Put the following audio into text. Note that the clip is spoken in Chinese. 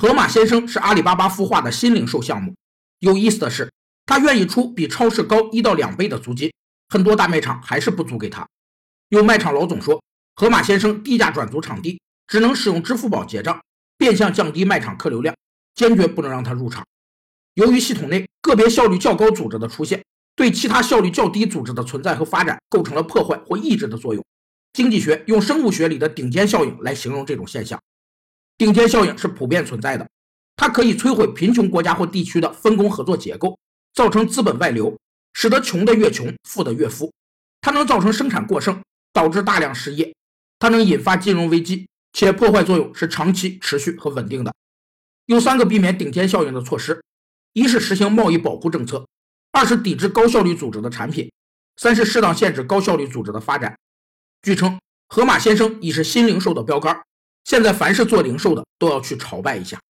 盒马鲜生是阿里巴巴孵化的新零售项目。有意思的是，他愿意出比超市高一到两倍的租金，很多大卖场还是不租给他。有卖场老总说，盒马鲜生低价转租场地，只能使用支付宝结账，变相降低卖场客流量，坚决不能让他入场。由于系统内个别效率较高组织的出现，对其他效率较低组织的存在和发展构成了破坏或抑制的作用。经济学用生物学里的顶尖效应来形容这种现象。顶尖效应是普遍存在的，它可以摧毁贫穷国家或地区的分工合作结构，造成资本外流，使得穷的越穷，富的越富。它能造成生产过剩。导致大量失业，它能引发金融危机，且破坏作用是长期、持续和稳定的。有三个避免顶尖效应的措施：一是实行贸易保护政策；二是抵制高效率组织的产品；三是适当限制高效率组织的发展。据称，盒马鲜生已是新零售的标杆，现在凡是做零售的都要去朝拜一下。